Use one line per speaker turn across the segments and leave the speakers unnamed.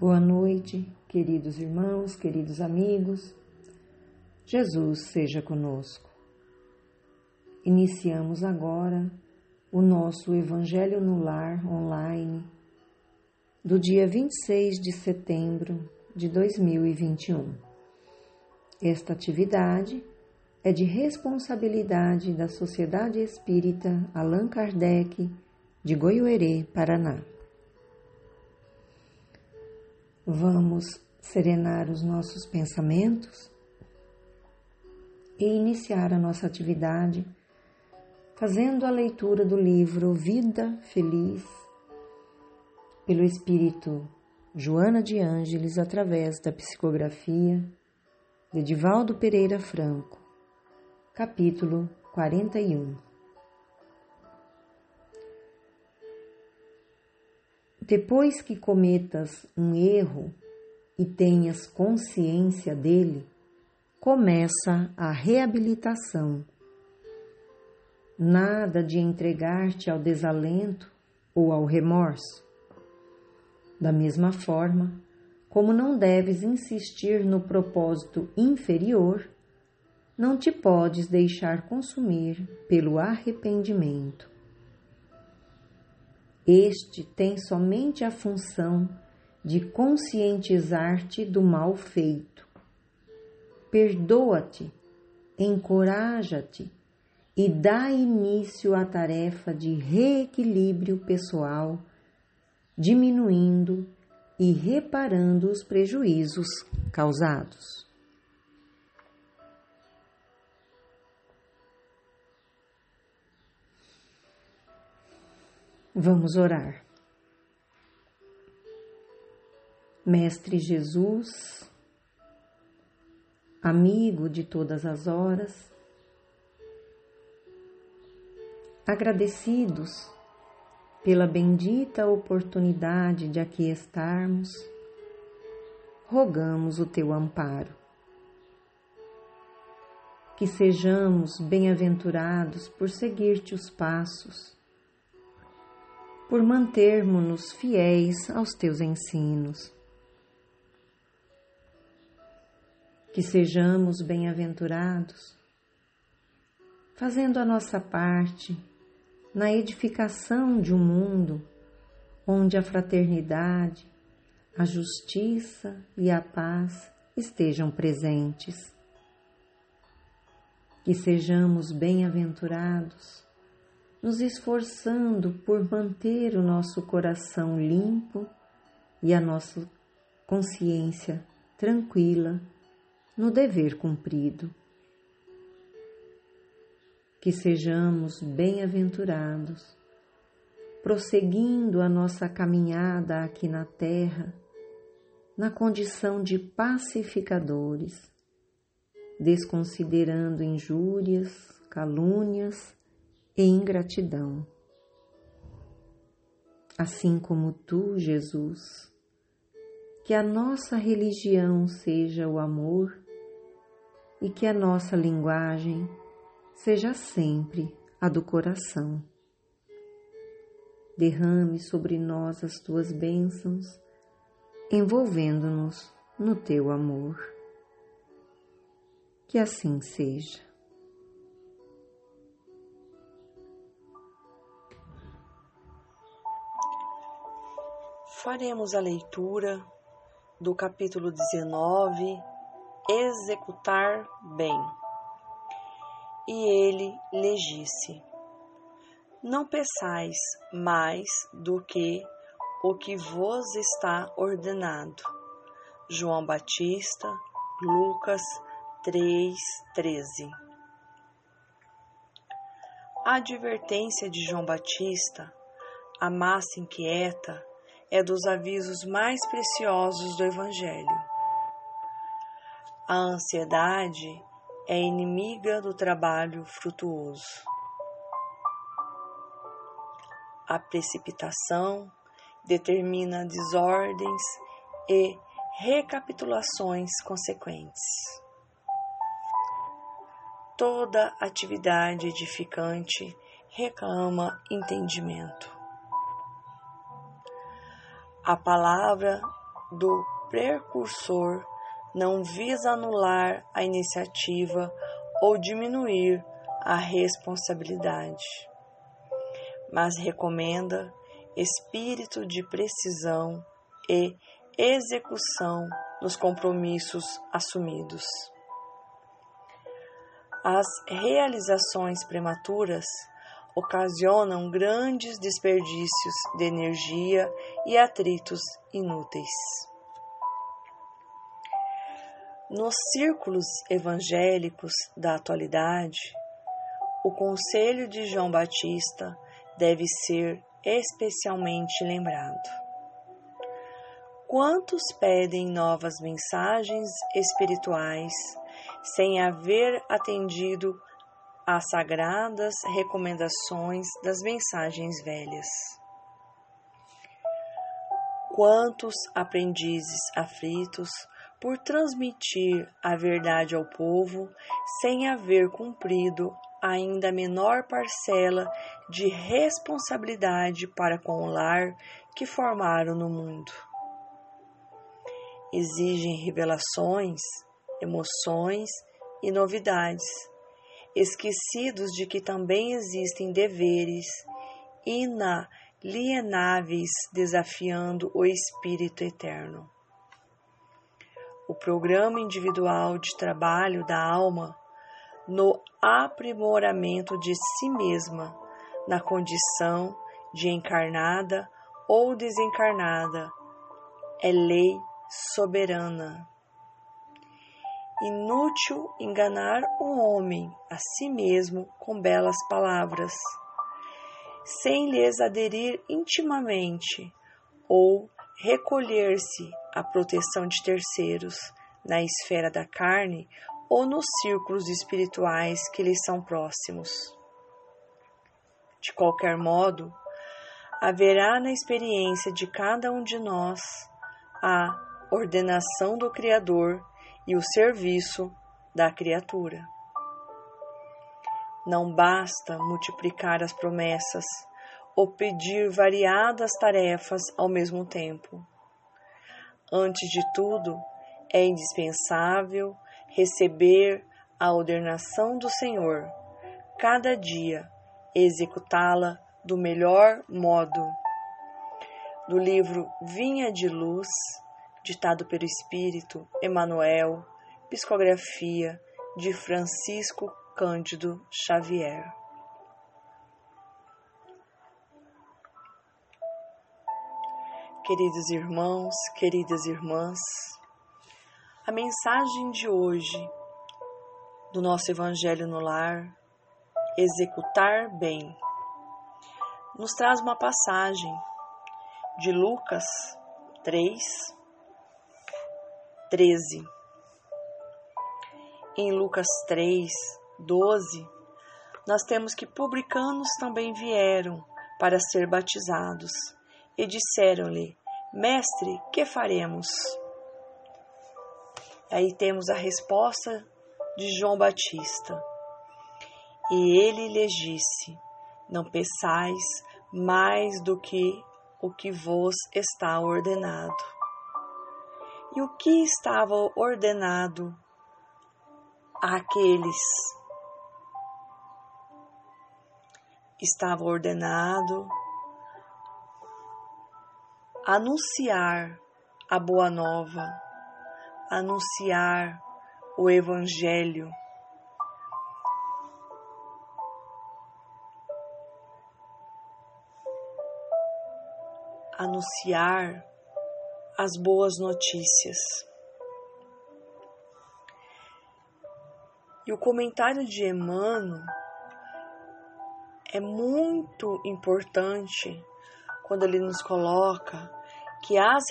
Boa noite, queridos irmãos, queridos amigos. Jesus seja conosco. Iniciamos agora o nosso Evangelho no Lar online do dia 26 de setembro de 2021. Esta atividade é de responsabilidade da Sociedade Espírita Allan Kardec de Goiôerê, Paraná. Vamos serenar os nossos pensamentos e iniciar a nossa atividade fazendo a leitura do livro Vida Feliz pelo Espírito Joana de Ângeles através da psicografia de Divaldo Pereira Franco, capítulo 41. Depois que cometas um erro e tenhas consciência dele, começa a reabilitação. Nada de entregar-te ao desalento ou ao remorso. Da mesma forma, como não deves insistir no propósito inferior, não te podes deixar consumir pelo arrependimento. Este tem somente a função de conscientizar-te do mal feito. Perdoa-te, encoraja-te e dá início à tarefa de reequilíbrio pessoal, diminuindo e reparando os prejuízos causados. Vamos orar. Mestre Jesus, amigo de todas as horas, agradecidos pela bendita oportunidade de aqui estarmos, rogamos o teu amparo. Que sejamos bem-aventurados por seguir-te os passos por mantermos-nos fiéis aos teus ensinos. Que sejamos bem-aventurados, fazendo a nossa parte na edificação de um mundo onde a fraternidade, a justiça e a paz estejam presentes. Que sejamos bem-aventurados nos esforçando por manter o nosso coração limpo e a nossa consciência tranquila no dever cumprido. Que sejamos bem-aventurados, prosseguindo a nossa caminhada aqui na Terra, na condição de pacificadores, desconsiderando injúrias, calúnias e ingratidão. Assim como tu, Jesus, que a nossa religião seja o amor e que a nossa linguagem seja sempre a do coração. Derrame sobre nós as tuas bênçãos, envolvendo-nos no teu amor. Que assim seja.
Faremos a leitura do capítulo 19, Executar bem. E ele lhe disse: Não peçais mais do que o que vos está ordenado. João Batista, Lucas 3:13. A advertência de João Batista, a massa inquieta, é dos avisos mais preciosos do Evangelho. A ansiedade é inimiga do trabalho frutuoso. A precipitação determina desordens e recapitulações consequentes. Toda atividade edificante reclama entendimento. A palavra do precursor não visa anular a iniciativa ou diminuir a responsabilidade, mas recomenda espírito de precisão e execução nos compromissos assumidos. As realizações prematuras ocasionam grandes desperdícios de energia e atritos inúteis. Nos círculos evangélicos da atualidade, o conselho de João Batista deve ser especialmente lembrado. Quantos pedem novas mensagens espirituais sem haver atendido às sagradas recomendações das mensagens velhas? Quantos aprendizes aflitos por transmitir a verdade ao povo sem haver cumprido ainda menor parcela de responsabilidade para com o lar que formaram no mundo? exigem revelações, emoções e novidades, esquecidos de que também existem deveres inalienáveis desafiando o espírito eterno. O programa individual de trabalho da alma no aprimoramento de si mesma na condição de encarnada ou desencarnada é lei soberana. Inútil enganar o homem a si mesmo com belas palavras, sem lhes aderir intimamente ou recolher-se à proteção de terceiros na esfera da carne ou nos círculos espirituais que lhes são próximos. De qualquer modo, haverá na experiência de cada um de nós a ordenação do Criador e o serviço da criatura. Não basta multiplicar as promessas ou pedir variadas tarefas ao mesmo tempo. Antes de tudo, é indispensável receber a ordenação do Senhor, cada dia executá-la do melhor modo. Do livro Vinha de Luz, ditado pelo Espírito Emmanuel, psicografia de Francisco Cândido Xavier. Queridos irmãos, queridas irmãs, a mensagem de hoje do nosso Evangelho no Lar, Executar Bem, nos traz uma passagem de Lucas 3, 13. Em Lucas 3, 12, nós temos que publicanos também vieram para ser batizados e disseram-lhe: Mestre, que faremos? Aí temos a resposta de João Batista. E ele lhes disse: Não peçais mais do que o que vos está ordenado e o que estava ordenado àqueles. Estava ordenado anunciar a boa nova, anunciar o Evangelho. Anunciar as boas notícias. E o comentário de Emmanuel é muito importante quando ele nos coloca que as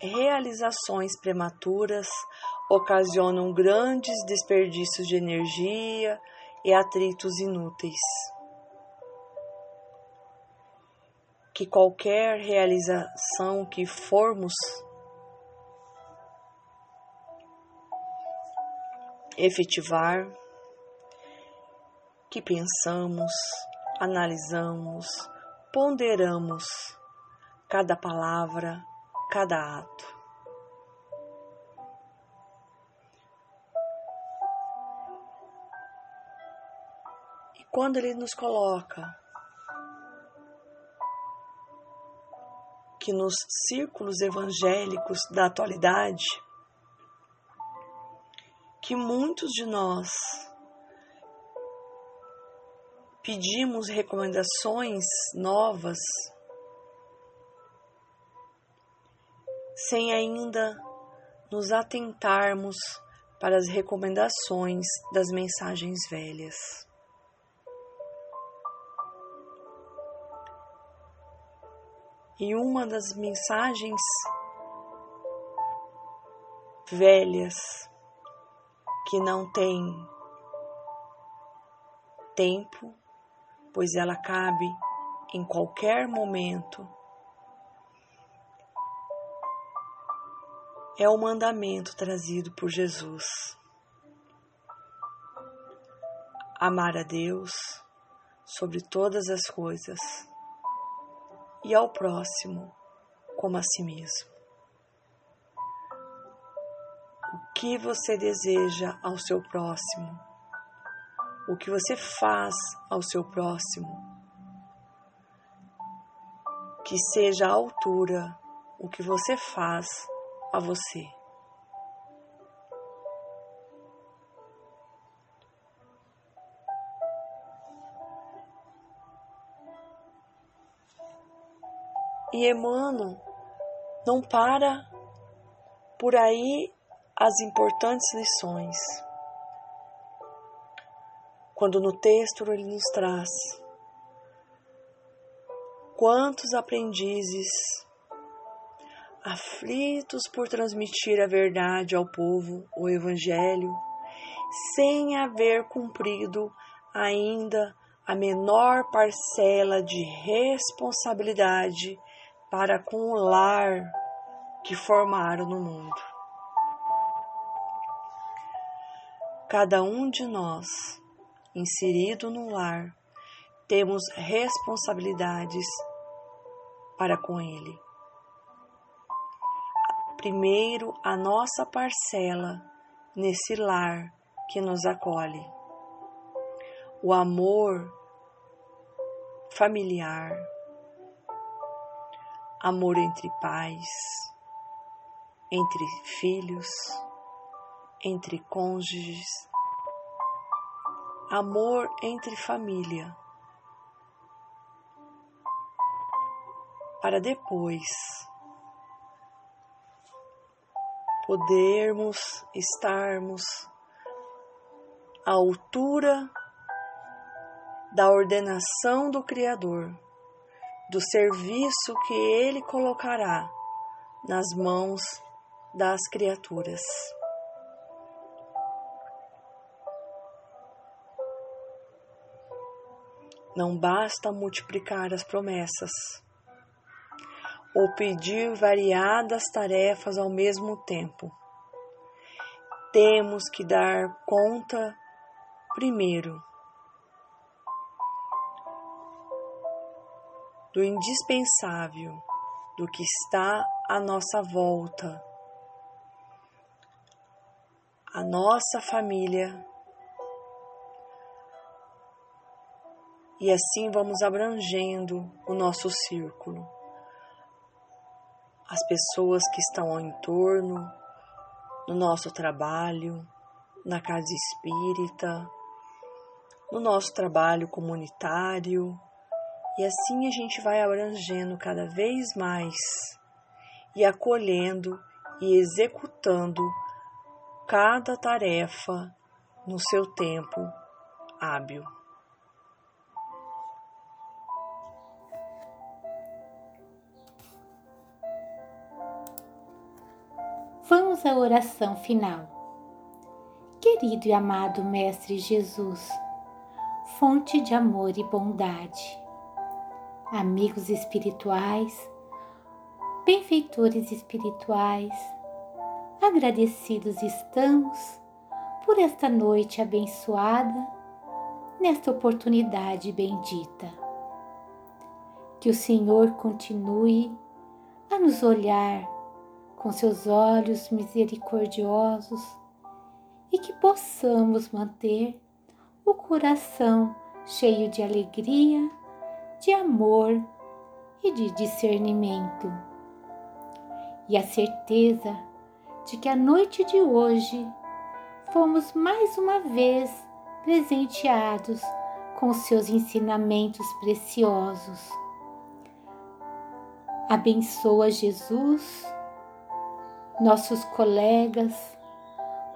realizações prematuras ocasionam grandes desperdícios de energia e atritos inúteis. que qualquer realização que formos efetivar, que pensamos, analisamos, ponderamos cada palavra, cada ato. E quando ele nos coloca que nos círculos evangélicos da atualidade, que muitos de nós pedimos recomendações novas sem ainda nos atentarmos para as recomendações das mensagens velhas. E uma das mensagens velhas que não tem tempo, pois ela cabe em qualquer momento, é o mandamento trazido por Jesus. Amar a Deus sobre todas as coisas e ao próximo como a si mesmo. O que você deseja ao seu próximo? O que você faz ao seu próximo? Que seja à altura o que você faz a você. E Emmanuel não para por aí as importantes lições. Quando no texto ele nos traz quantos aprendizes aflitos por transmitir a verdade ao povo, o Evangelho, sem haver cumprido ainda a menor parcela de responsabilidade para com o lar que formaram no mundo. Cada um de nós, inserido no lar, temos responsabilidades para com ele. Primeiro, a nossa parcela nesse lar que nos acolhe. O amor familiar, amor entre pais, entre filhos, entre cônjuges, amor entre família, para depois podermos estarmos à altura da ordenação do Criador do serviço que ele colocará nas mãos das criaturas. Não basta multiplicar as promessas ou pedir variadas tarefas ao mesmo tempo. Temos que dar conta primeiro do indispensável, do que está à nossa volta, a nossa família. E assim vamos abrangendo o nosso círculo. As pessoas que estão ao entorno, no nosso trabalho, na casa espírita, no nosso trabalho comunitário, e assim a gente vai abrangendo cada vez mais e acolhendo e executando cada tarefa no seu tempo hábil.
Vamos à oração final. Querido e amado Mestre Jesus, fonte de amor e bondade, amigos espirituais, benfeitores espirituais, agradecidos estamos por esta noite abençoada, nesta oportunidade bendita. Que o Senhor continue a nos olhar com seus olhos misericordiosos e que possamos manter o coração cheio de alegria, de amor e de discernimento. E a certeza de que a noite de hoje fomos mais uma vez presenteados com seus ensinamentos preciosos. Abençoa Jesus, nossos colegas,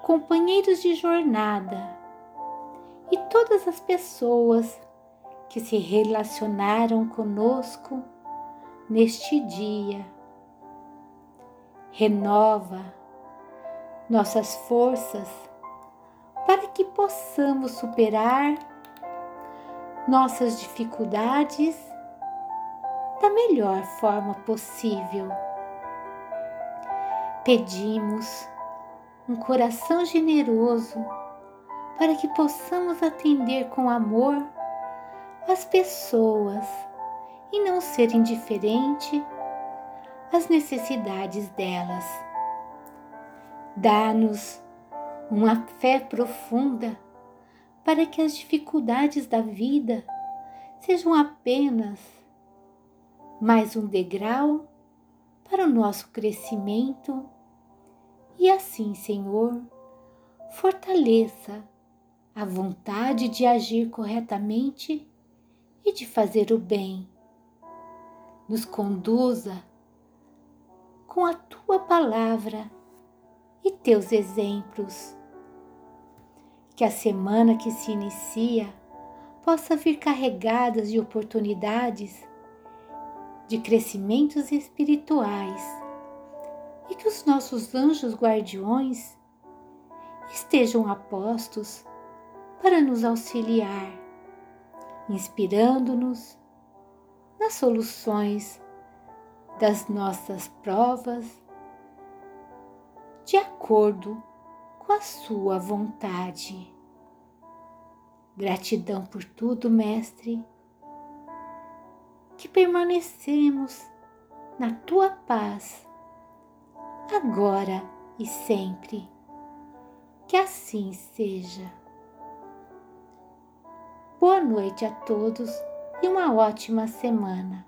companheiros de jornada e todas as pessoas que se relacionaram conosco neste dia. Renova nossas forças para que possamos superar nossas dificuldades da melhor forma possível. Pedimos um coração generoso para que possamos atender com amor as pessoas e não ser indiferente às necessidades delas. Dá-nos uma fé profunda para que as dificuldades da vida sejam apenas mais um degrau para o nosso crescimento e assim, Senhor, fortaleça a vontade de agir corretamente e de fazer o bem. Nos conduza com a tua palavra e teus exemplos. Que a semana que se inicia possa vir carregada de oportunidades de crescimentos espirituais e que os nossos anjos guardiões estejam apostos para nos auxiliar, inspirando-nos nas soluções das nossas provas de acordo com a Sua vontade. Gratidão por tudo, Mestre, que permanecemos na Tua paz, agora e sempre. Que assim seja. Boa noite a todos e uma ótima semana.